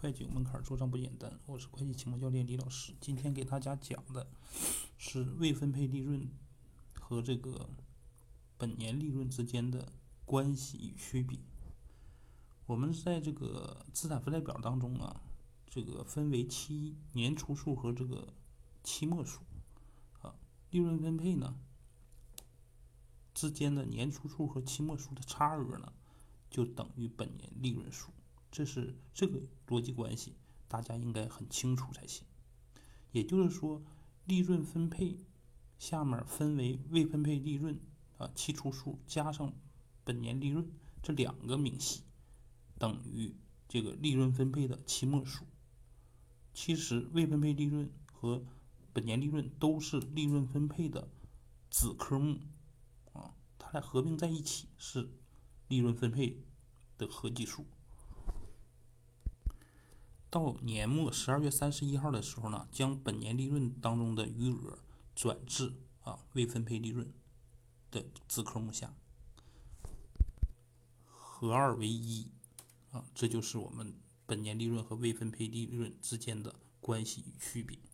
会计有门槛，做账不简单。我是会计启蒙教练李老师，今天给大家讲的是未分配利润和这个本年利润之间的关系与区别。我们在这个资产负债表当中啊，这个分为期年初数和这个期末数啊，利润分配呢之间的年初数和期末数的差额呢，就等于本年利润数。这是这个逻辑关系，大家应该很清楚才行。也就是说，利润分配下面分为未分配利润啊期初数加上本年利润这两个明细，等于这个利润分配的期末数。其实未分配利润和本年利润都是利润分配的子科目啊，它俩合并在一起是利润分配的合计数。到年末十二月三十一号的时候呢，将本年利润当中的余额转至啊未分配利润的子科目下，合二为一啊，这就是我们本年利润和未分配利润之间的关系与区别。